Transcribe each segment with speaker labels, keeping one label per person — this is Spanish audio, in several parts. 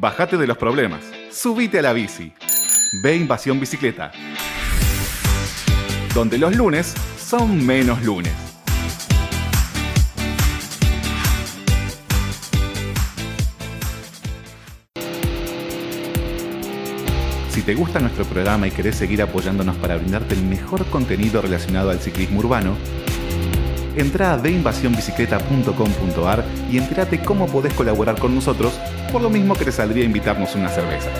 Speaker 1: Bájate de los problemas. Subite a la bici. Ve Invasión Bicicleta. Donde los lunes son menos lunes. Si te gusta nuestro programa y querés seguir apoyándonos para brindarte el mejor contenido relacionado al ciclismo urbano, entra a deinvasionbicicleta.com.ar y entérate cómo podés colaborar con nosotros, por lo mismo que te saldría invitarnos una cerveza.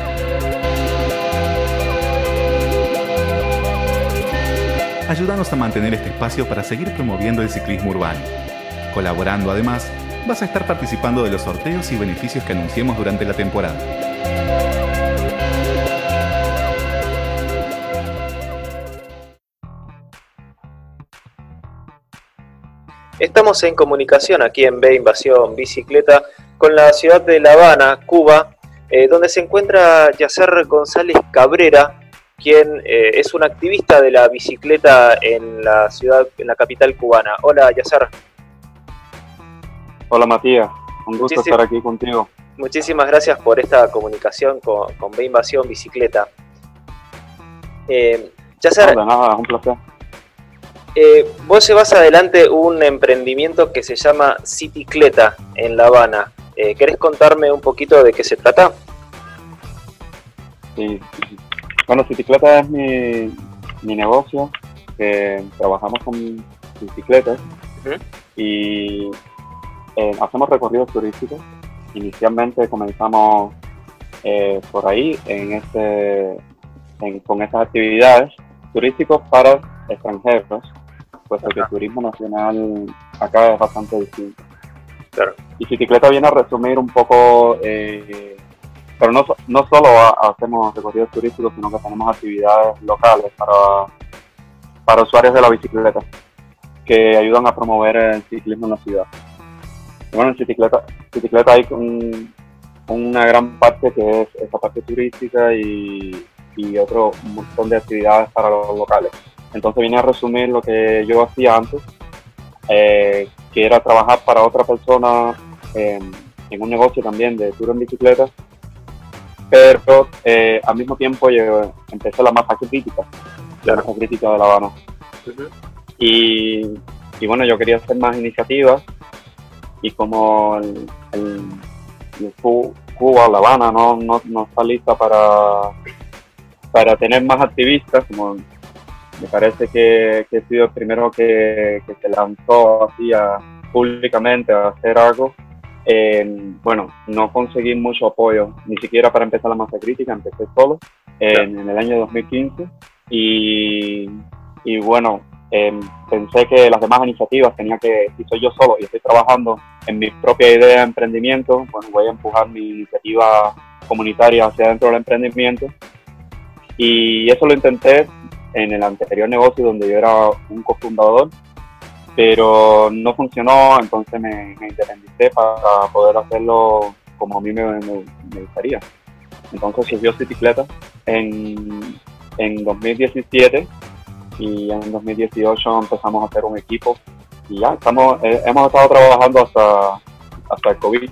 Speaker 1: Ayúdanos a mantener este espacio para seguir promoviendo el ciclismo urbano. Colaborando además, vas a estar participando de los sorteos y beneficios que anunciemos durante la temporada.
Speaker 2: Estamos en comunicación aquí en B Invasión Bicicleta con la ciudad de La Habana, Cuba, eh, donde se encuentra Yacer González Cabrera, quien eh, es un activista de la bicicleta en la ciudad, en la capital cubana. Hola, Yacer.
Speaker 3: Hola, Matías. Un gusto estar aquí contigo.
Speaker 2: Muchísimas gracias por esta comunicación con, con B Invasión Bicicleta.
Speaker 3: Eh, Yacer, nada, un placer.
Speaker 2: Eh, vos llevas adelante un emprendimiento que se llama Citicleta en La Habana. Eh, ¿Querés contarme un poquito de qué se trata?
Speaker 3: Sí, bueno, Citicleta es mi, negocio, trabajamos con bicicletas y eh, hacemos recorridos turísticos. Inicialmente comenzamos por ahí en este, con estas actividades turísticos para extranjeros puesto que el turismo nacional acá es bastante distinto. Y Bicicleta viene a resumir un poco, eh, pero no, no solo hacemos recorridos turísticos, sino que tenemos actividades locales para, para usuarios de la bicicleta que ayudan a promover el ciclismo en la ciudad. bueno, en Bicicleta, bicicleta hay una gran parte que es esa parte turística y, y otro montón de actividades para los locales. Entonces vine a resumir lo que yo hacía antes, eh, que era trabajar para otra persona en un negocio también de tour en bicicleta, pero eh, al mismo tiempo yo empecé la masa crítica, la masa crítica de La Habana. y, bueno, yo quería hacer más iniciativas. Y como el, Cuba, La Habana no, no, está lista para, para tener más activistas, como me parece que, he sido el primero que, se lanzó así públicamente a hacer algo. Eh, bueno, no conseguí mucho apoyo, ni siquiera para empezar la masa crítica, empecé solo en, el año 2015 y, bueno, em, pensé que las demás iniciativas tenía que, si soy yo solo y estoy trabajando en mi propia idea de emprendimiento, bueno, voy a empujar mi iniciativa comunitaria hacia dentro del emprendimiento. Y eso lo intenté en el anterior negocio donde yo era un cofundador, pero no funcionó, entonces me, independicé para poder hacerlo como a mí me, gustaría. Entonces surgió Citicleta en, en 2017 y en 2018 empezamos a hacer un equipo y ya estamos, eh, hemos estado trabajando hasta, hasta el COVID,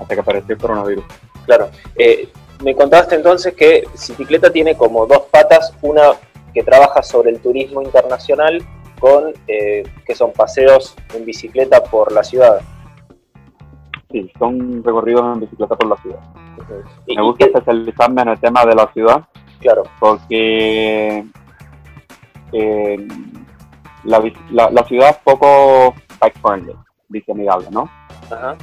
Speaker 3: hasta que apareció el coronavirus.
Speaker 2: Claro. Eh, me contaste entonces que Citicleta tiene como dos patas, una que trabaja sobre el turismo internacional con eh, que son paseos en bicicleta por la ciudad.
Speaker 3: Sí, son recorridos en bicicleta por la ciudad. Me gusta especializarme en el tema de la ciudad.
Speaker 2: Claro.
Speaker 3: Porque eh, la, ciudad es poco bike friendly, dice amigable, ¿no? Ajá.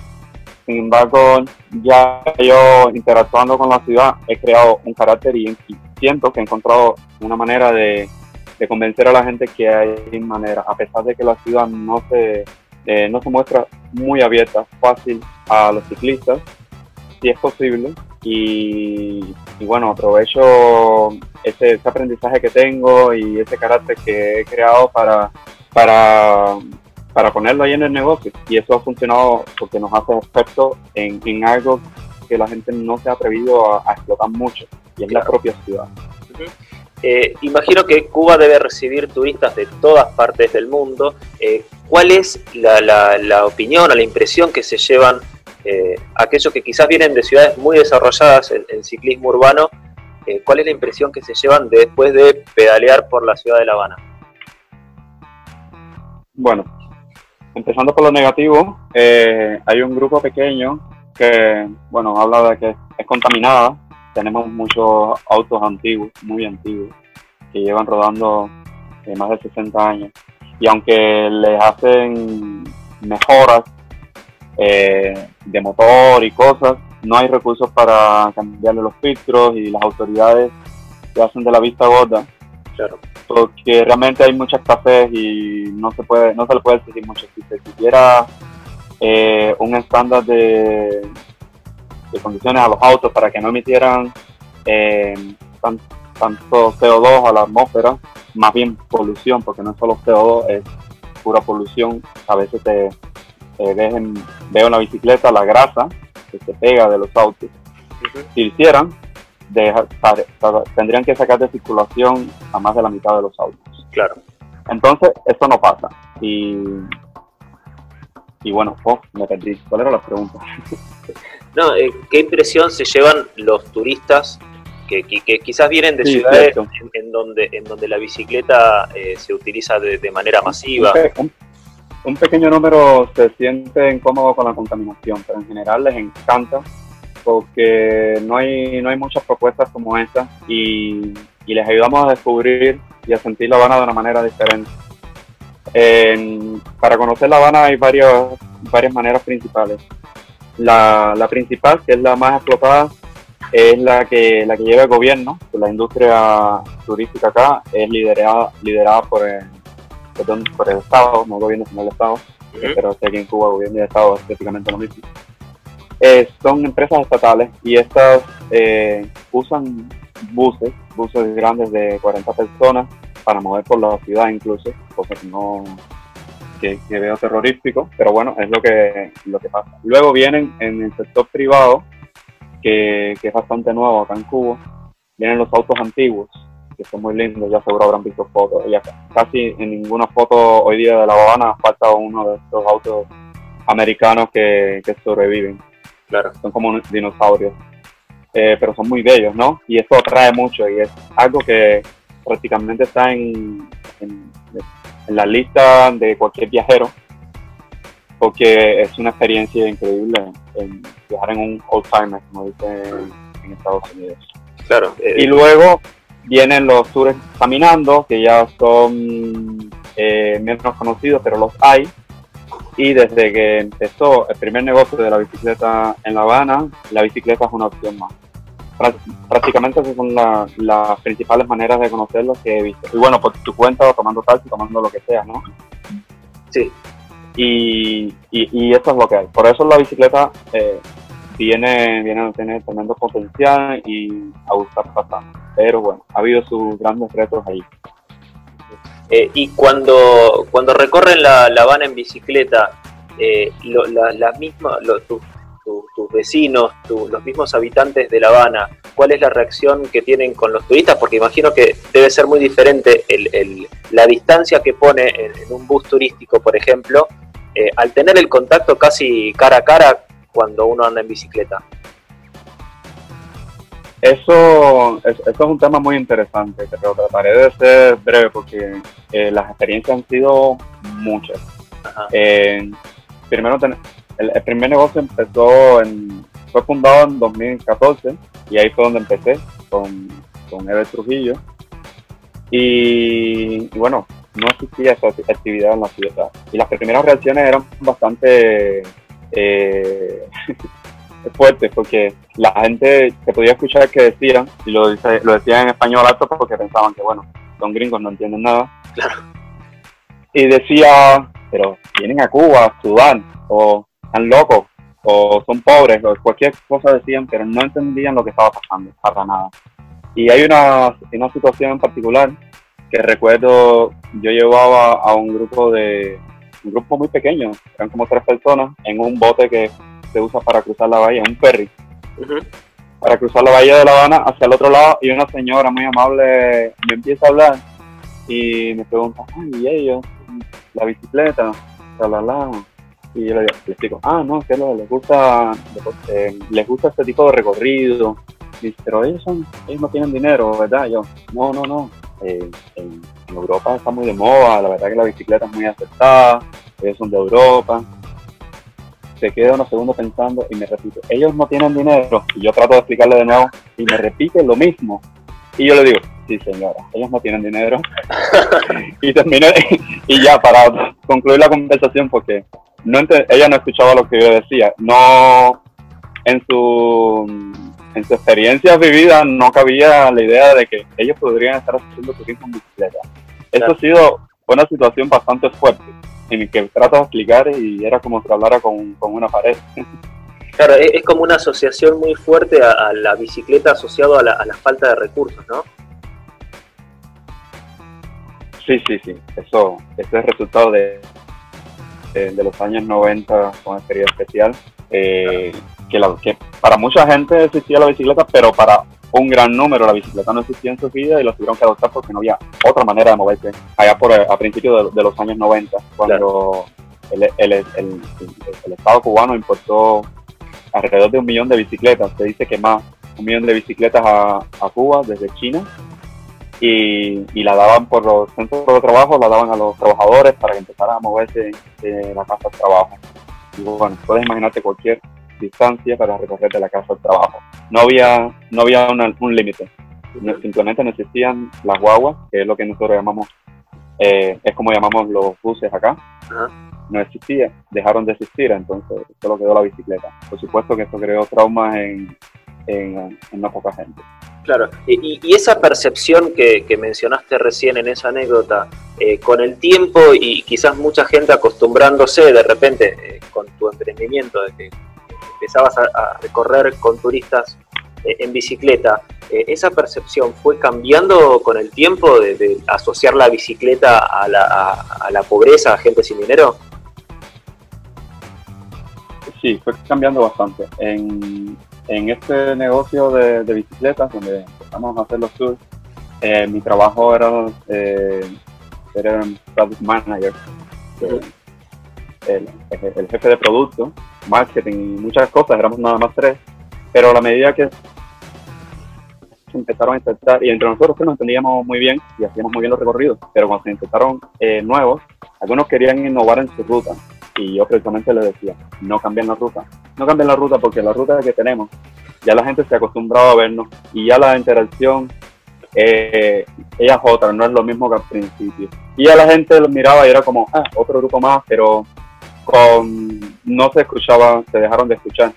Speaker 3: Sin embargo, ya yo interactuando con la ciudad he creado un carácter y siento que he encontrado una manera de, convencer a la gente que hay manera, a pesar de que la ciudad no se, eh, no se muestra muy abierta, fácil a los ciclistas, si es posible. Y, bueno, aprovecho ese, aprendizaje que tengo y ese carácter que he creado para, para, para ponerlo ahí en el negocio. Y eso ha funcionado porque nos hace expertos en, en algo que la gente no se ha atrevido a, explotar mucho, y es la propia ciudad.
Speaker 2: Eh, imagino que Cuba debe recibir turistas de todas partes del mundo. Eh, ¿Cuál es la, opinión o la impresión que se llevan eh, aquellos que quizás vienen de ciudades muy desarrolladas en, ciclismo urbano, eh, ¿cuál es la impresión que se llevan después de pedalear por la ciudad de La Habana?
Speaker 3: Bueno, empezando por lo negativo, eh, hay un grupo pequeño que, bueno, habla de que es contaminada. Tenemos muchos autos antiguos, muy antiguos, que llevan rodando más de 60 años. Y aunque les hacen mejoras eh, de motor y cosas, no hay recursos para cambiarle los filtros y las autoridades se hacen de la vista gorda.
Speaker 2: Claro.
Speaker 3: Porque realmente hay muchas cafés y no se puede, no se le puede exigir mucho. Si se quisiera eh, un estándar de, de, condiciones a los autos para que no emitieran eh, tanto CO2 a la atmósfera, más bien polución, porque no es solo CO2, es pura polución. A veces te, dejen, veo en la bicicleta la grasa que se pega de los autos. Si hicieran, tendrían que sacar de circulación a más de la mitad de los autos.
Speaker 2: Claro.
Speaker 3: Entonces, eso no pasa. Y, y bueno, oh, me perdí. ¿Cuál era la pregunta?
Speaker 2: no, eh, ¿qué impresión se llevan los turistas que, quizás vienen de ciudades en, donde, en donde la bicicleta eh, se utiliza de, manera masiva?
Speaker 3: Un, pequeño número se siente incómodo con la contaminación, pero en general les encanta porque no hay, no hay muchas propuestas como esta y, les ayudamos a descubrir y a sentir La Habana de una manera diferente. para conocer La Habana hay varias, varias maneras principales. La, la principal, que es la más explotada, es la que, la que lleva el gobierno, la industria turística acá es liderada, liderada por el, por el Estado, no el gobierno sino el Estado, pero sé que en Cuba el gobierno y el Estado es prácticamente lo mismo. Eh, son empresas estatales y estas eh, usan buses, buses grandes de 40 personas para mover por la ciudad incluso, cosa que no que, veo terrorífico, pero bueno, es lo que, lo que pasa. Luego vienen en el sector privado que, es bastante nuevo acá en Cuba. Vienen los autos antiguos, que son muy lindos, ya seguro habrán visto fotos. Ya casi en ninguna foto hoy día de La Habana falta uno de estos autos americanos que, sobreviven.
Speaker 2: Claro.
Speaker 3: Son como dinosaurios. Eh, pero son muy bellos, ¿no? Y eso atrae mucho y es algo que prácticamente está en, en la lista de cualquier viajero porque es una experiencia increíble en viajar en un old timer, como dicen en Estados Unidos.
Speaker 2: Claro.
Speaker 3: Eh, y luego vienen los tours caminando, que ya son eh, menos conocidos, pero los hay. Y desde que empezó el primer negocio de la bicicleta en La Habana, la bicicleta es una opción más. Prácticamente esas son las principales maneras de conocerlo que he visto. Y bueno, por tu cuenta, tomando taxi, tomando lo que sea, ¿no?
Speaker 2: Sí,
Speaker 3: y, y, eso es lo que hay. Por eso la bicicleta eh, viene, viene a tener tremendo potencial y a gustar bastante. Pero bueno, ha habido sus grandes retos ahí.
Speaker 2: Eh, y cuando, cuando recorren la, la Habana en bicicleta, eh, la, misma, tus vecinos, los mismos habitantes de La Habana, ¿cuál es la reacción que tienen con los turistas? Porque imagino que debe ser muy diferente el, el, la distancia que pone en, un bus turístico, por ejemplo, eh, al tener el contacto casi cara a cara cuando uno anda en bicicleta.
Speaker 3: Eso, es un tema muy interesante, pero trataré de ser breve porque eh, las experiencias han sido muchas. Eh, primero, el, primer negocio empezó en, fue fundado en 2014 y ahí fue donde empecé con, con Trujillo. y bueno, no existía esa actividad en la ciudad. Y las primeras reacciones eran bastante eh, fuertes porque la gente se podía escuchar que decían, y lo, lo decían en español alto porque pensaban que, bueno, son gringos, no entienden nada. Y decía, pero vienen a Cuba, a Sudán, o están locos, o son pobres, o cualquier cosa decían, pero no entendían lo que estaba pasando, para nada. Y hay una, una situación en particular que recuerdo, yo llevaba a un grupo de, un grupo muy pequeño, eran como tres personas, en un bote que se usa para cruzar la bahía, un ferry, para cruzar la bahía de La Habana hacia el otro lado, y una señora muy amable me empieza a hablar y me pregunta, ay, ¿y ellos? La bicicleta, la, la, la. Y yo le, explico, ah, no, que les gusta, eh, les gusta este tipo de recorrido. Dice, pero ellos, son, ellos no tienen dinero, ¿verdad? Yo, no, no, no. Eh, en, Europa está muy de moda, la verdad que la bicicleta es muy aceptada, ellos son de Europa. Se queda unos segundos pensando y me repite, ellos no tienen dinero. Y yo trato de explicarle de nuevo y me repite lo mismo. Y yo le digo, sí señora, ellos no tienen dinero. y terminé, y ya para concluir la conversación, porque no ella no escuchaba lo que yo decía, no en su en su experiencia vivida no cabía la idea de que ellos podrían estar haciendo turismo en bicicleta. Eso ha sido una situación bastante fuerte, en que trato de explicar y era como si hablara con, una pared.
Speaker 2: Claro, es, como una asociación muy fuerte a, la bicicleta asociado a la, a la, falta de recursos, ¿no?
Speaker 3: Sí, sí, sí. Eso, es el resultado de, de, los años 90 con experiencia especial. Eh, que, la, que para mucha gente existía la bicicleta, pero para un gran número la bicicleta no existía en vida y lo tuvieron que adoptar porque no había otra manera de moverse. Allá por a principios de, los años 90, cuando el, el, el, Estado cubano importó alrededor de un millón de bicicletas, se dice que más, un millón de bicicletas a, a Cuba desde China y, y, la daban por los centros de trabajo, la daban a los trabajadores para que empezaran a moverse de la casa al trabajo. Y bueno, puedes imaginarte cualquier distancia para recorrer de la casa al trabajo. No había, no había un límite. Simplemente no existían las guaguas, que es lo que nosotros llamamos, eh, es como llamamos los buses acá. No existía, dejaron de existir, entonces solo quedó la bicicleta. Por supuesto que esto creó traumas en, en, en no poca gente.
Speaker 2: Claro, y, y esa percepción que, que, mencionaste recién en esa anécdota, eh, con el tiempo y quizás mucha gente acostumbrándose de repente eh, con tu emprendimiento, de que empezabas a, recorrer con turistas eh, en bicicleta, ¿esa percepción fue cambiando con el tiempo de, asociar la bicicleta a la, a, la, pobreza, a gente sin dinero?
Speaker 3: Sí, fue cambiando bastante. En, en este negocio de, bicicletas, donde empezamos a hacer los tours, eh, mi trabajo era eh, ser un product manager, el, jefe de producto, marketing y muchas cosas, éramos nada más tres, pero a la medida que empezaron a intentar, y entre nosotros nos entendíamos muy bien y hacíamos muy bien los recorridos, pero cuando se intentaron eh, nuevos, algunos querían innovar en su ruta, y yo precisamente les decía, no cambien la ruta. No cambien la ruta porque la ruta que tenemos, ya la gente se ha acostumbrado a vernos y ya la interacción, eh, ella es otra, no es lo mismo que al principio. Y ya la gente los miraba y era como, ah, otro grupo más, pero con no se escuchaba, se dejaron de escuchar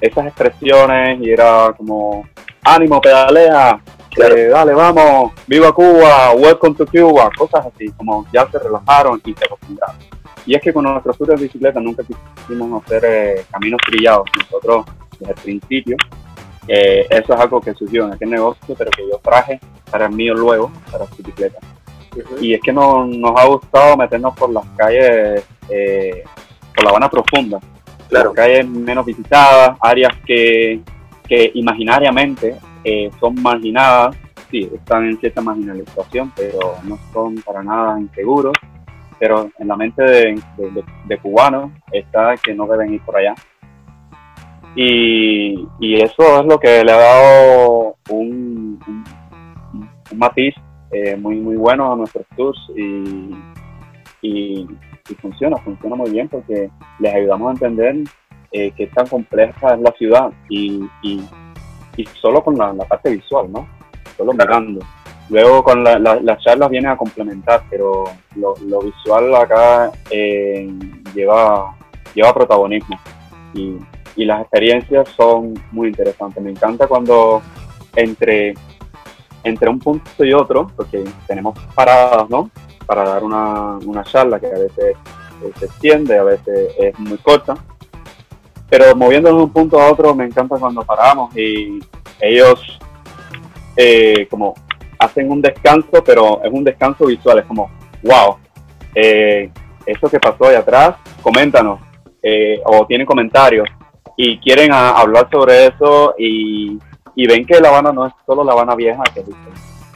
Speaker 3: esas expresiones y era como, ánimo, pedalea, eh, dale, vamos, viva Cuba, welcome to Cuba, cosas así, como ya se relajaron y se acostumbraron. Y es que con nuestros tours de bicicleta nunca quisimos hacer eh, caminos trillados. Nosotros, desde el principio, eh, eso es algo que surgió en aquel negocio, pero que yo traje para el mío luego, para bicicleta. Y es que no, nos ha gustado meternos por las calles, eh, por la Habana Profunda, claro. calles menos visitadas, áreas que, que imaginariamente son marginadas, sí, están en cierta marginalización, pero no son para nada inseguros pero en la mente de, cubanos está que no deben ir por allá. Y, eso es lo que le ha dado un, matiz eh, muy muy bueno a nuestros tours y, y, funciona, funciona muy bien porque les ayudamos a entender eh, qué tan compleja es la ciudad y, y, solo con la, parte visual, ¿no? Solo mirando. Luego con las charlas vienen a complementar, pero lo, visual acá eh, lleva, lleva protagonismo y, las experiencias son muy interesantes. Me encanta cuando entre, entre un punto y otro, porque tenemos paradas, ¿no? Para dar una, charla que a veces eh, se extiende, a veces es muy corta. Pero moviéndonos de un punto a otro, me encanta cuando paramos y ellos eh, como hacen un descanso, pero es un descanso visual, es como, wow, eh, eso que pasó ahí atrás, coméntanos, eh, o tienen comentarios, y quieren hablar sobre eso, y, ven que La Habana no es solo La Habana Vieja, que es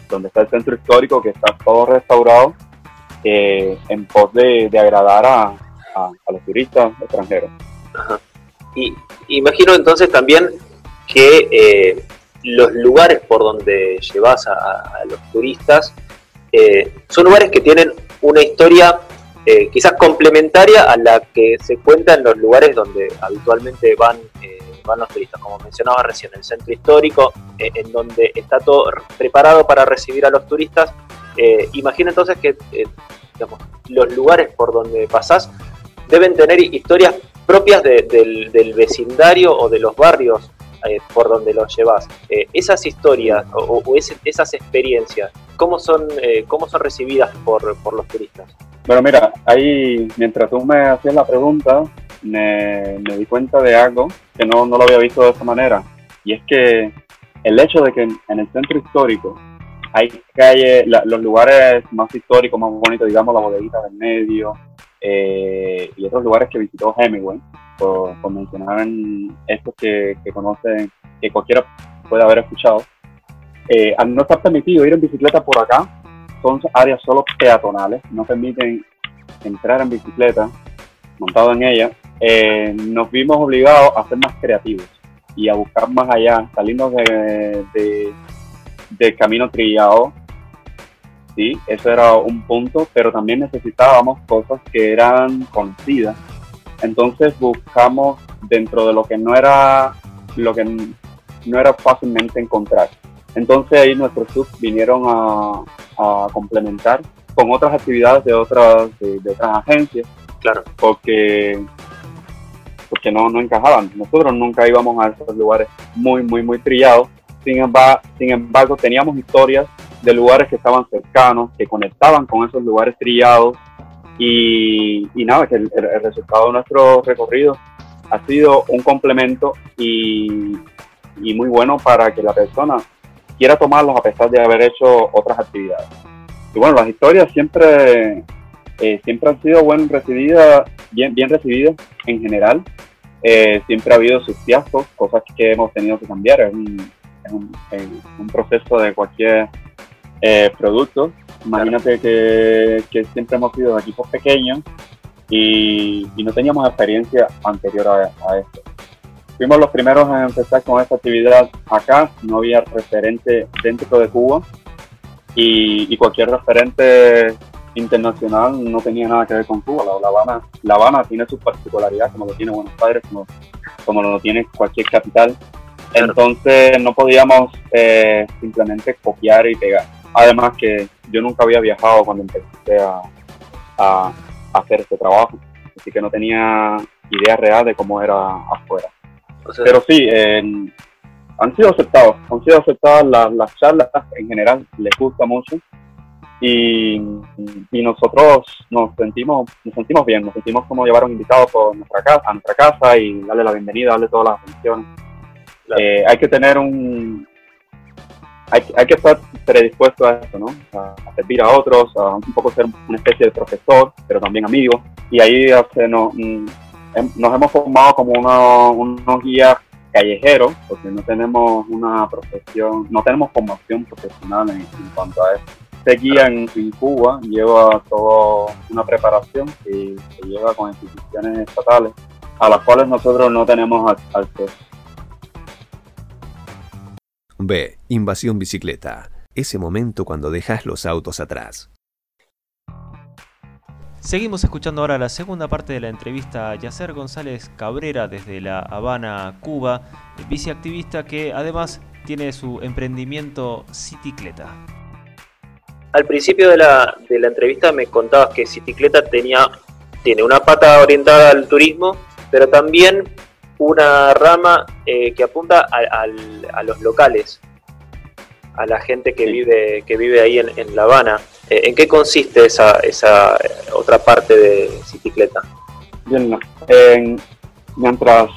Speaker 3: donde está el centro histórico, que está todo restaurado, eh, en pos de, agradar a, a, los turistas extranjeros.
Speaker 2: Y imagino entonces también que eh, los lugares por donde llevas a, los turistas eh, son lugares que tienen una historia eh, quizás complementaria a la que se cuenta en los lugares donde habitualmente van, van los turistas, como mencionaba recién, el centro histórico, en donde está todo preparado para recibir a los turistas. Imagino entonces que los lugares por donde pasás deben tener historias propias del, vecindario o de los barrios eh, por donde los llevas. Eh, esas historias o, esas experiencias, ¿cómo son, eh, cómo son recibidas por, los turistas?
Speaker 3: Bueno, mira, ahí mientras tú me hacías la pregunta, me, di cuenta de algo que no, lo había visto de esa manera. Y es que el hecho de que en, el centro histórico hay calles, los lugares más históricos, más bonitos, digamos, la bodeguita del medio, eh, y otros lugares que visitó Hemingway, por, mencionar estos que, conocen, que cualquiera puede haber escuchado. Eh, al no estar permitido ir en bicicleta por acá, son áreas solo peatonales, no permiten entrar en bicicleta montado en ella, eh, nos vimos obligados a ser más creativos y a buscar más allá, salirnos de, de, del camino trillado sí, eso era un punto, pero también necesitábamos cosas que eran conocidas. Entonces buscamos dentro de lo que no era lo que no era fácilmente encontrar. Entonces ahí nuestros subs vinieron a, complementar con otras actividades de otras de, otras agencias,
Speaker 2: claro,
Speaker 3: porque porque no, no encajaban. Nosotros nunca íbamos a esos lugares muy muy muy trillados. Sin embargo, sin embargo teníamos historias de lugares que estaban cercanos, que conectaban con esos lugares trillados y, nada, que el, resultado de nuestro recorrido ha sido un complemento y, muy bueno para que la persona quiera tomarlos a pesar de haber hecho otras actividades. Y bueno, las historias siempre, eh, siempre han sido bien recibidas, bien, bien recibidas en general. Eh, siempre ha habido sus fiascos, cosas que hemos tenido que cambiar. Es un, un proceso de cualquier eh, productos. Imagínate que, siempre hemos sido de equipos pequeños y, no teníamos experiencia anterior a, esto. Fuimos los primeros en empezar con esta actividad acá, no había referente dentro de Cuba y, cualquier referente internacional no tenía nada que ver con Cuba. La, Habana, la Habana tiene sus particularidades, como lo tiene Buenos Aires, como, como lo tiene cualquier capital. Entonces no podíamos eh, simplemente copiar y pegar. Además que yo nunca había viajado cuando empecé a, hacer este trabajo, así que no tenía idea real de cómo era afuera. Pero sí, han sido aceptados, han sido aceptadas las, charlas en general, les gusta mucho y, nosotros nos sentimos nos sentimos bien, nos sentimos como llevar a un invitado por nuestra casa, a nuestra casa y darle la bienvenida, darle todas las atenciones. Eh, hay que tener un, hay, hay, que estar predispuesto a eso, ¿no? A, servir a otros, a un poco ser una especie de profesor, pero también amigo. Y ahí hace, no, mm, nos hemos formado como unos guías callejeros, porque no tenemos una profesión, no tenemos formación profesional en, cuanto a eso. Este guía en, Cuba lleva toda una preparación que se lleva con instituciones estatales a las cuales nosotros no tenemos acceso.
Speaker 4: B. Invasión bicicleta. Ese momento cuando dejas los autos atrás.
Speaker 5: Seguimos escuchando ahora la segunda parte de la entrevista a Yacer González Cabrera desde La Habana, Cuba, biciactivista que además tiene su emprendimiento Citicleta.
Speaker 2: Al principio de la, de la entrevista me contabas que Citicleta tenía, tiene una pata orientada al turismo, pero también una rama eh, que apunta a, los locales, a la gente que vive que vive ahí en, La Habana. Eh, ¿En qué consiste esa, esa otra parte de Cicicleta?
Speaker 3: Bien, mientras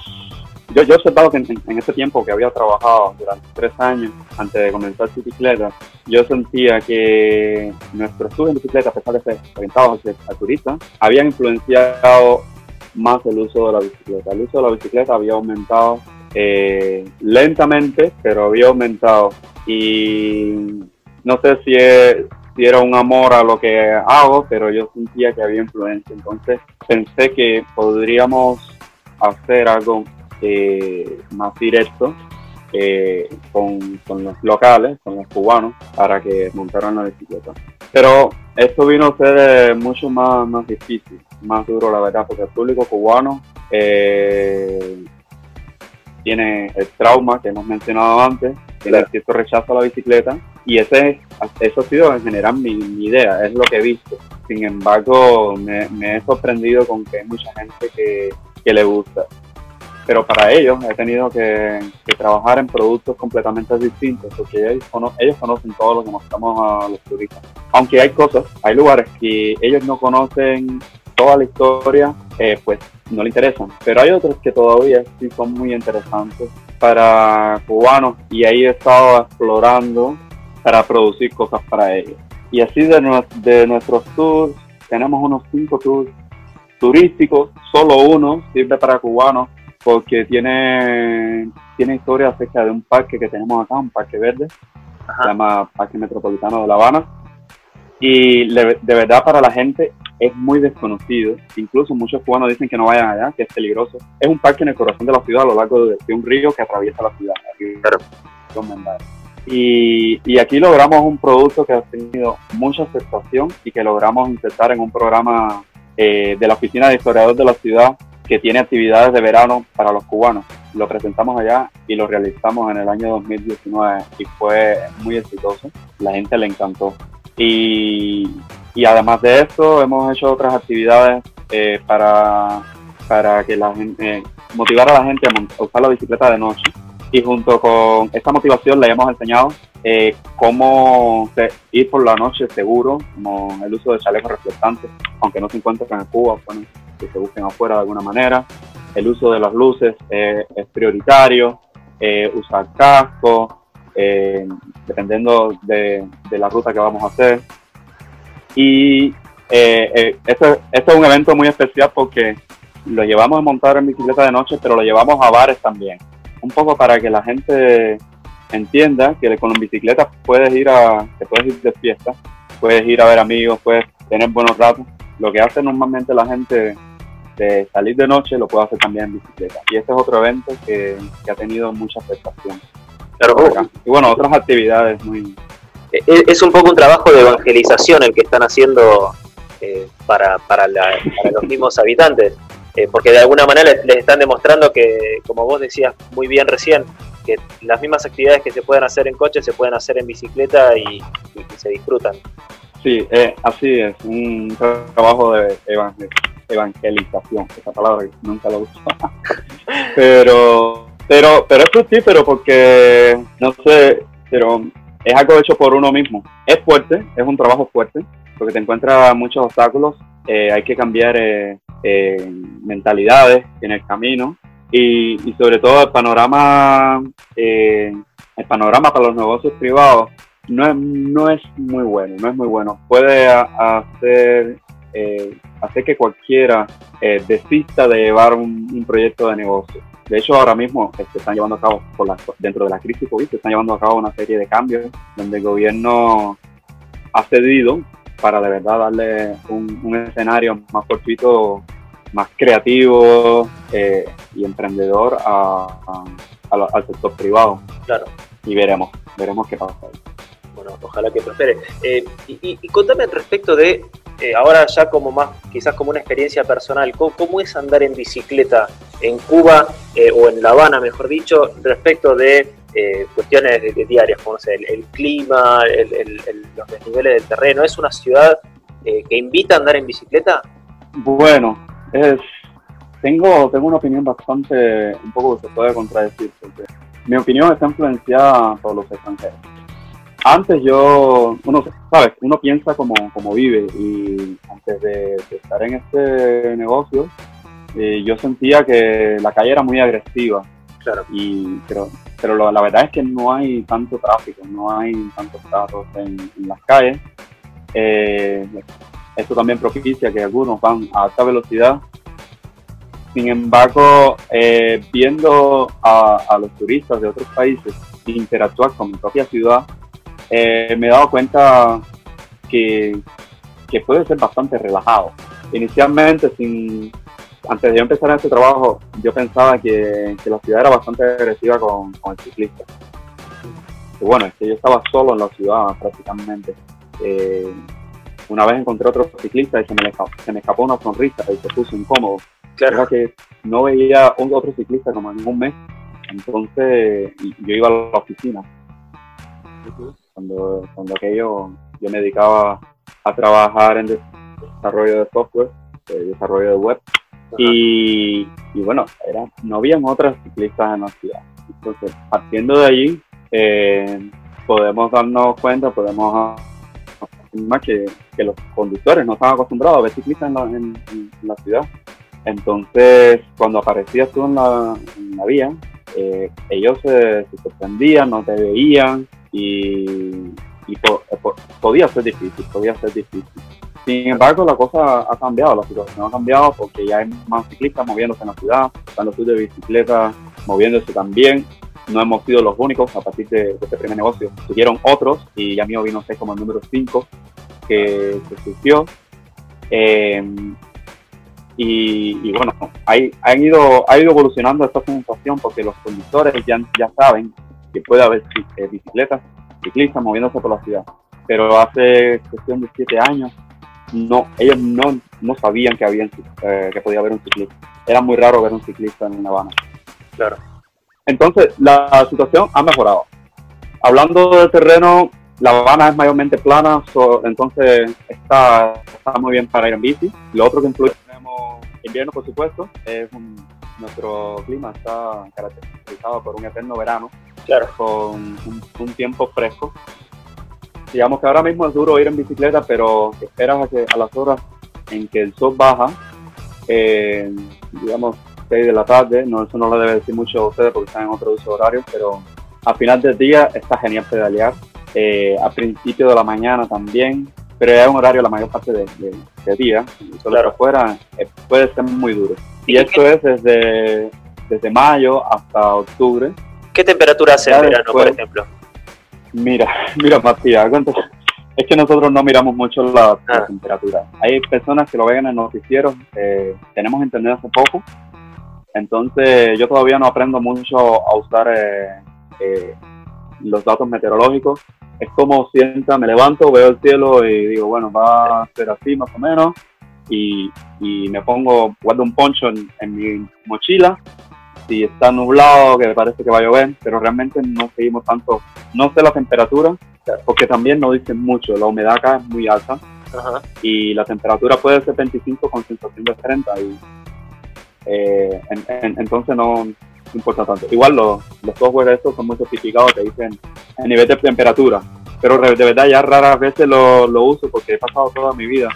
Speaker 3: yo, yo he observado que en, ese tiempo que había trabajado durante tres años antes de comenzar Cicicleta, yo sentía que nuestros estudios en bicicleta, a pesar de ser orientados al turista, habían influenciado más el uso de la bicicleta. El uso de la bicicleta había aumentado eh, lentamente, pero había aumentado. Y no sé si si era un amor a lo que hago, pero yo sentía que había influencia. Entonces pensé que podríamos hacer algo eh, más directo eh, con, los locales, con los cubanos, para que montaran la bicicleta. Pero esto vino a ser eh, mucho más, más difícil, más duro, la verdad, porque el público cubano eh, tiene el trauma que hemos mencionado antes, tiene cierto rechazo a la bicicleta, y ese eso ha sido en general mi, idea, es lo que he visto. Sin embargo, me, he sorprendido con que hay mucha gente que, que le gusta pero para ellos he tenido que, trabajar en productos completamente distintos porque ellos, ellos conocen todo lo que mostramos a los turistas. Aunque hay cosas, hay lugares que ellos no conocen toda la historia, eh, pues no le interesan. Pero hay otros que todavía sí son muy interesantes para cubanos y ahí he estado explorando para producir cosas para ellos. Y así de, de nuestros tours, tenemos unos cinco tours turísticos, solo uno sirve para cubanos porque tiene, tiene historia acerca de un parque que tenemos acá, un parque verde, se llama Parque Metropolitano de La Habana. Y de verdad para la gente es muy desconocido. Incluso muchos cubanos dicen que no vayan allá, que es peligroso. Es un parque en el corazón de la ciudad, a lo largo de, un río que atraviesa la ciudad. Y, y, aquí logramos un producto que ha tenido mucha aceptación y que logramos insertar en un programa eh, de la Oficina de Historiador de la Ciudad que tiene actividades de verano para los cubanos. Lo presentamos allá y lo realizamos en el año 2019 y fue muy exitoso. La gente le encantó. Y, y además de eso, hemos hecho otras actividades eh, para, para que la gente, eh, motivar a la gente a usar la bicicleta de noche. Y junto con esta motivación le hemos enseñado eh, cómo ir por la noche seguro, como el uso de chalecos reflectantes, aunque no se encuentren en Cuba, bueno, que se busquen afuera de alguna manera. El uso de las luces es prioritario, usar casco, dependiendo de, la ruta que vamos a hacer. Y este, es un evento muy especial porque lo llevamos a montar en bicicleta de noche, pero lo llevamos a bares también. Un poco para que la gente entienda que con bicicleta puedes ir a, te puedes ir de fiesta, puedes ir a ver amigos, puedes tener buenos ratos. Lo que hace normalmente la gente de salir de noche lo puedo hacer también en bicicleta. Y este es otro evento que, ha tenido mucha aceptación. y bueno, otras actividades muy...
Speaker 2: Es un poco un trabajo de evangelización el que están haciendo eh, para, para, los mismos habitantes, eh, porque de alguna manera les, están demostrando que, como vos decías muy bien recién, que las mismas actividades que se pueden hacer en coche se pueden hacer en bicicleta y, se disfrutan.
Speaker 3: Sí, eh, así es, un trabajo de evangelización esa palabra nunca la uso. pero, pero, pero es fructífero porque, no sé, pero es algo hecho por uno mismo. Es fuerte, es un trabajo fuerte, porque te encuentras muchos obstáculos, eh, hay que cambiar eh, eh, mentalidades en el camino y, sobre todo el panorama, el panorama para los negocios privados no es, no es muy bueno, no es muy bueno. Puede hacer eh, hacer que cualquiera eh, desista de llevar un, proyecto de negocio. De hecho, ahora mismo se están llevando a cabo, por dentro de la crisis COVID, se están llevando a cabo una serie de cambios donde el gobierno ha cedido para de verdad darle un, escenario más fortuito, más creativo eh, y emprendedor al sector privado.
Speaker 2: Claro.
Speaker 3: Y veremos, veremos qué pasa ahí.
Speaker 2: Bueno, ojalá que prospere. Eh, y, y, contame al respecto de eh, ahora ya como más, quizás como una experiencia personal, ¿cómo, es andar en bicicleta en Cuba eh, o en La Habana, mejor dicho, respecto de eh, cuestiones diarias, como el, clima, los desniveles del terreno? ¿Es una ciudad que invita a andar en bicicleta?
Speaker 3: Bueno, es, tengo, tengo una opinión bastante, un poco que se puede contradecir, porque mi opinión está influenciada por los extranjeros antes yo, uno, sabes, uno piensa como, como vive y antes de, estar en este negocio, eh, yo sentía que la calle era muy agresiva.
Speaker 2: Claro.
Speaker 3: Y, pero pero la verdad es que no hay tanto tráfico, no hay tantos carros en, las calles. Eh, esto también propicia que algunos van a alta velocidad. Sin embargo, eh, viendo a, a los turistas de otros países interactuar con mi propia ciudad, eh, me he dado cuenta que, que puede ser bastante relajado. Inicialmente, sin, antes de yo empezar este trabajo, yo pensaba que, que la ciudad era bastante agresiva con, con el ciclista. Y bueno, es que yo estaba solo en la ciudad prácticamente. Eh, una vez encontré otro ciclista y se me, se me escapó una sonrisa y se puso incómodo. Claro. Era que no veía un otro ciclista como en un mes. Entonces yo iba a la oficina. Cuando, cuando aquello yo me dedicaba a trabajar en desarrollo de software, desarrollo de web. Y, y, bueno, era, no habían otras ciclistas en la ciudad. Entonces, partiendo de allí, eh, podemos darnos cuenta, podemos más que, que, los conductores no estaban acostumbrados a ver ciclistas en la, en, la ciudad. Entonces, cuando aparecías tú en la, en la vía, eh, ellos se, sorprendían, no te veían y, y podía ser difícil, podía ser difícil. Sin embargo, la cosa ha cambiado, la situación ha cambiado porque ya hay más ciclistas moviéndose en la ciudad, están los de bicicleta moviéndose también. No hemos sido los únicos a partir de, este primer negocio. Tuvieron otros y ya mío vino ser como el número 5 que, surgió. Eh, y, bueno, hay, han ido, ha ido evolucionando esta sensación porque los conductores ya, ya saben que puede haber eh, bicicletas, ciclistas moviéndose por la ciudad. Pero hace cuestión de siete años, no, ellos no, no sabían que, había, eh, que podía haber un ciclista. Era muy raro ver un ciclista en La Habana.
Speaker 2: Claro.
Speaker 3: Entonces, la situación ha mejorado. Hablando de terreno, La Habana es mayormente plana, entonces está, está muy bien para ir en bici. Lo otro que influye invierno, por supuesto, es nuestro clima está caracterizado por un eterno verano,
Speaker 2: claro.
Speaker 3: con un, tiempo fresco. Digamos que ahora mismo es duro ir en bicicleta, pero esperas a, que, a las horas en que el sol baja, eh, digamos 6 de la tarde, no, eso no lo debe decir mucho a ustedes porque están en otro uso horario, pero al final del día está genial pedalear. Eh, a principio de la mañana también, pero es un horario la mayor parte del de, día, y solo claro. afuera eh, puede ser muy duro. Y esto es desde, desde mayo hasta octubre.
Speaker 2: ¿Qué temperatura hace en verano, por ejemplo?
Speaker 3: Mira, mira Matías, es que nosotros no miramos mucho la, ah. temperatura. Hay personas que lo ven en el noticiero, eh, tenemos internet hace poco, entonces yo todavía no aprendo mucho a usar eh, los datos meteorológicos es como sienta, me levanto, veo el cielo y digo, bueno, va a ser así más o menos. Y, y me pongo, guardo un poncho en, mi mochila. Si está nublado, que me parece que va a llover, pero realmente no seguimos tanto. No sé la temperatura, porque también no dicen mucho. La humedad acá es muy alta. Y la temperatura puede ser 25 con sensación de 30. Y, eh, entonces no, importa tanto. Igual los, los software estos son muy sofisticados, te dicen el nivel de temperatura, pero de verdad ya raras veces lo, lo uso porque he pasado toda mi vida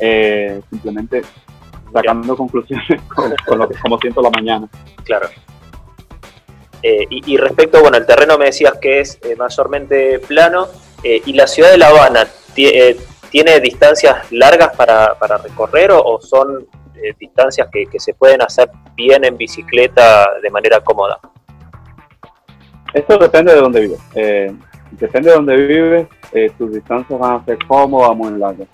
Speaker 3: eh, simplemente sacando conclusiones con, lo que como siento la mañana.
Speaker 2: Claro. Eh, y, respecto, bueno, el terreno me decías que es eh, mayormente plano y la ciudad de La Habana tiene distancias largas para, para recorrer o son eh, distancias que, se pueden hacer bien en bicicleta de manera cómoda?
Speaker 3: Esto depende de dónde vives. Eh, depende de dónde vives, eh, tus distancias van a ser cómodas, muy largas.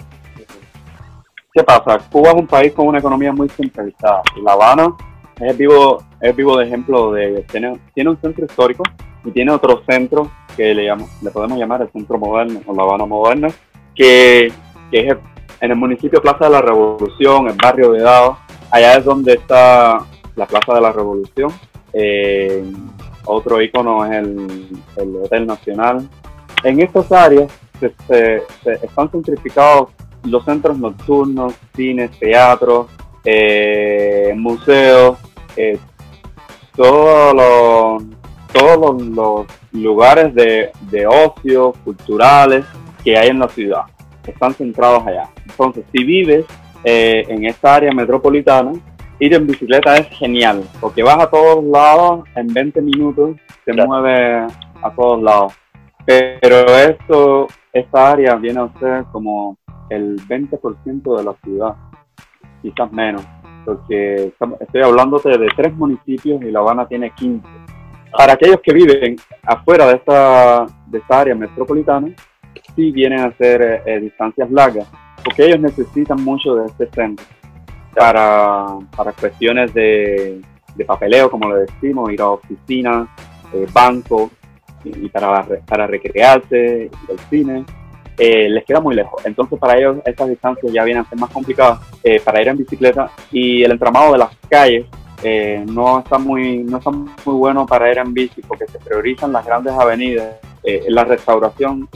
Speaker 3: ¿Qué pasa? Cuba es un país con una economía muy centralizada. La Habana es vivo, es vivo de ejemplo de tiene, tiene un centro histórico y tiene otro centro que le, llamo, le podemos llamar el centro moderno o La Habana moderna, que, que es en el municipio Plaza de la Revolución, el barrio de Dado. Allá es donde está la Plaza de la Revolución. Eh, otro icono es el, Hotel Nacional. En estas áreas se, están centrificados los centros nocturnos, cines, teatros, eh, museos, eh, todos los, todos los, lugares de, de ocio, culturales que hay en la ciudad están centrados allá. Entonces, si vives eh, en esta área metropolitana, ir en bicicleta es genial, porque vas a todos lados en 20 minutos, te mueve a todos lados. Pero esto, esta área viene a ser como el 20% de la ciudad, quizás menos, porque estoy hablándote de tres municipios y La Habana tiene 15. Para aquellos que viven afuera de esta, de esta área metropolitana, sí vienen a hacer eh, distancias largas, porque ellos necesitan mucho de este centro para, para cuestiones de, de papeleo, como lo decimos, ir a oficinas, eh, bancos, y, para, para recrearse, ir al cine. Eh, les queda muy lejos. Entonces para ellos estas distancias ya vienen a ser más complicadas eh, para ir en bicicleta y el entramado de las calles eh, no está muy no está muy bueno para ir en bici porque se priorizan las grandes avenidas, la restauración,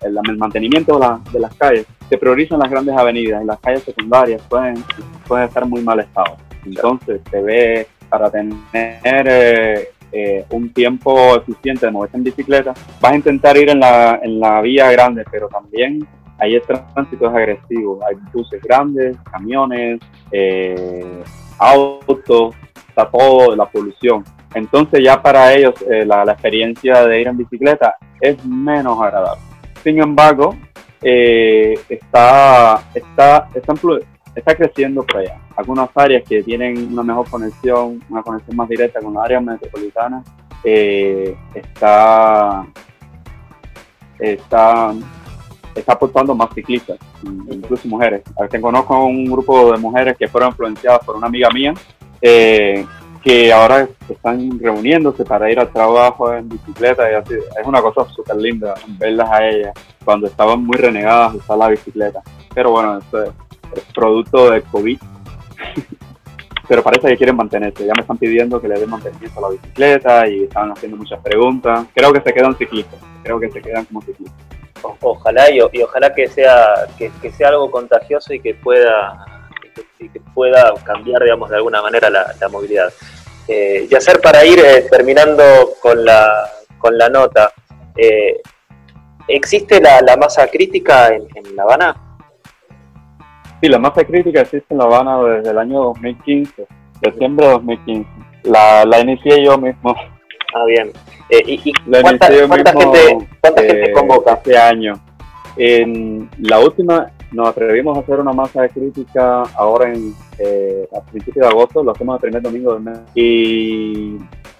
Speaker 3: el, el mantenimiento de, de, las calles, se priorizan las grandes avenidas y las calles secundarias pueden, pueden estar muy mal estado. Entonces se ve para tener eh, un tiempo eficiente de moverse en bicicleta, vas a intentar ir en la, en la vía grande, pero también ahí el tránsito es agresivo. Hay buses grandes, camiones, eh, autos, está todo la polución. Entonces ya para ellos eh, la, la, experiencia de ir en bicicleta es menos agradable. Sin embargo, está, está, está, está creciendo por allá. Algunas áreas que tienen una mejor conexión, una conexión más directa con las áreas metropolitanas, eh, está, está, está aportando más ciclistas, incluso mujeres. Veces conozco un grupo de mujeres que fueron influenciadas por una amiga mía, eh, que ahora están reuniéndose para ir al trabajo en bicicleta y así. Es una cosa súper linda verlas a ellas cuando estaban muy renegadas usar la bicicleta. Pero bueno, producto del COVID. Pero parece que quieren mantenerse. Ya me están pidiendo que le den mantenimiento a la bicicleta y están haciendo muchas preguntas. Creo que se quedan ciclistas. Creo que se quedan como ciclistas.
Speaker 2: ojalá y, ojalá que sea que, sea algo contagioso y que pueda que pueda cambiar digamos de alguna manera la, movilidad. Eh, y hacer para ir eh, terminando con la con la nota. Eh, ¿Existe la, masa crítica en La Habana?
Speaker 3: Sí, la masa crítica existe en La Habana desde el año 2015, diciembre de 2015. La, la inicié yo mismo.
Speaker 2: Ah, bien. Eh, ¿Y,
Speaker 3: la
Speaker 2: cuánta,
Speaker 3: cuánta
Speaker 2: gente, cuánta gente
Speaker 3: eh,
Speaker 2: convoca?
Speaker 3: Hace años. En la última nos atrevimos a hacer una masa de crítica ahora en eh, a principios de agosto, lo hacemos el primer domingo del mes. Y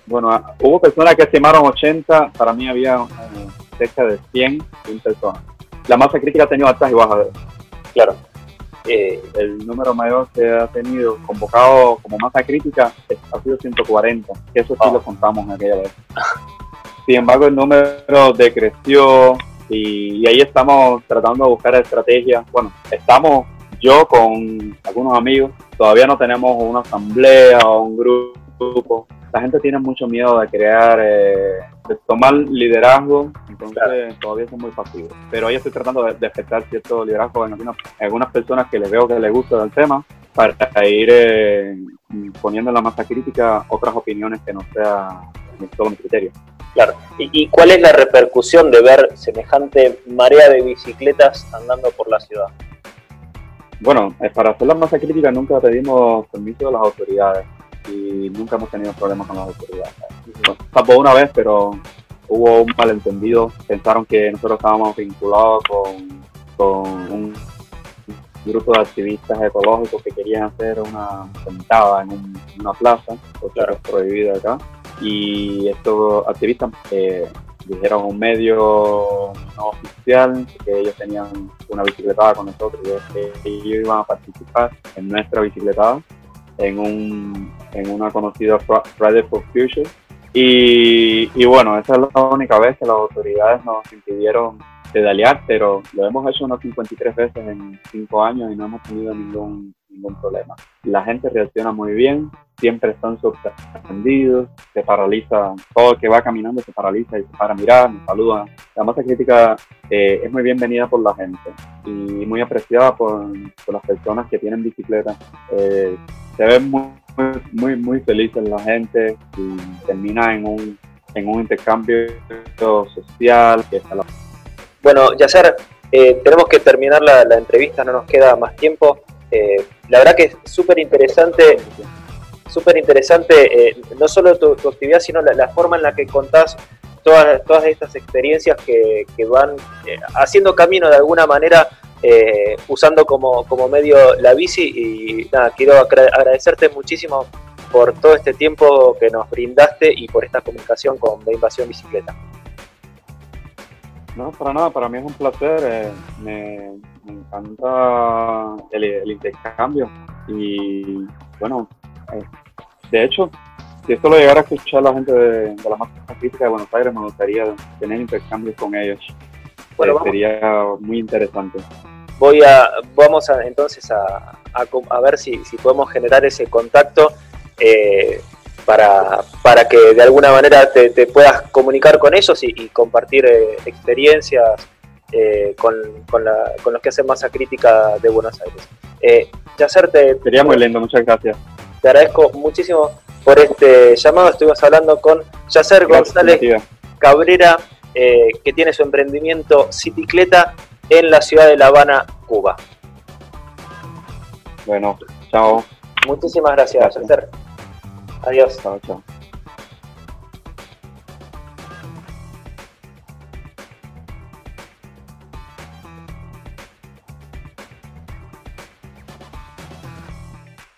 Speaker 3: bueno, hubo personas que estimaron 80, para mí había cerca de 100, 100 personas. La masa crítica ha tenido altas y bajas.
Speaker 2: Claro.
Speaker 3: Eh, el número mayor que ha tenido convocado como masa crítica ha sido 140, que eso sí lo contamos en aquella vez. Sin embargo, el número decreció y, ahí estamos tratando de buscar estrategias. Bueno, estamos yo con algunos amigos, todavía no tenemos una asamblea o un grupo. La gente tiene mucho miedo de crear, eh, de tomar liderazgo entonces todavía son muy pasivos. Pero ahí estoy tratando de, de cierto liderazgo en algunas, personas que les veo que les gusta el tema para ir eh, poniendo en la masa crítica otras opiniones que no sea todo mi criterio.
Speaker 2: Claro. ¿Y, cuál es la repercusión de ver semejante marea de bicicletas andando por la ciudad?
Speaker 3: Bueno, eh, para hacer la masa crítica nunca pedimos permiso de las autoridades y nunca hemos tenido problemas con las autoridades. Bueno, una vez, pero hubo un malentendido, pensaron que nosotros estábamos vinculados con, un grupo de activistas ecológicos que querían hacer una sentada en una plaza, cosa que es prohibida acá, y estos activistas eh, dijeron un medio no oficial que ellos tenían una bicicletada con nosotros y que ellos iban a participar en nuestra bicicletada en, un, en una conocida Friday for Future. Y, bueno, esa es la única vez que las autoridades nos impidieron pedalear, pero lo hemos hecho unas 53 veces en 5 años y no hemos tenido ningún, ningún problema. La gente reacciona muy bien, siempre están sorprendidos, se paraliza, todo el que va caminando se paraliza y se para a mirar, nos saluda. La masa crítica eh, es muy bienvenida por la gente y muy apreciada por, por las personas que tienen bicicleta. Eh, se ven muy muy, muy feliz en la gente y termina en un, en un intercambio social. Que la...
Speaker 2: Bueno, Yacer, eh, tenemos que terminar la, entrevista, no nos queda más tiempo. Eh, la verdad que es súper interesante, súper interesante, eh, no solo tu, actividad, sino la, forma en la que contás todas, todas estas experiencias que, que van haciendo camino de alguna manera eh, usando como, como, medio la bici y nada, quiero agradecerte muchísimo por todo este tiempo que nos brindaste y por esta comunicación con la Invasión Bicicleta.
Speaker 3: No, para nada, para mí es un placer. Eh, encanta el, intercambio. Y bueno, eh, de hecho, si esto lo llegara a escuchar la gente de, la más crítica de Buenos Aires, me gustaría tener intercambios con ellos. Bueno, eh, sería muy interesante.
Speaker 2: Voy a, vamos a, entonces a, a, ver si, si, podemos generar ese contacto para, para que de alguna manera te, puedas comunicar con ellos y, compartir eh, experiencias eh, con, con, los que hacen masa crítica de Buenos Aires. Eh, Yacer,
Speaker 3: Sería muy lindo, muchas gracias.
Speaker 2: Te agradezco muchísimo por este llamado. Estuvimos hablando con Yacer González Cabrera, eh, que tiene su emprendimiento Cicicleta en la ciudad de La Habana, Cuba.
Speaker 3: Bueno, chao.
Speaker 2: Muchísimas gracias, gracias. Yacer. Adiós.
Speaker 3: Chao, chao.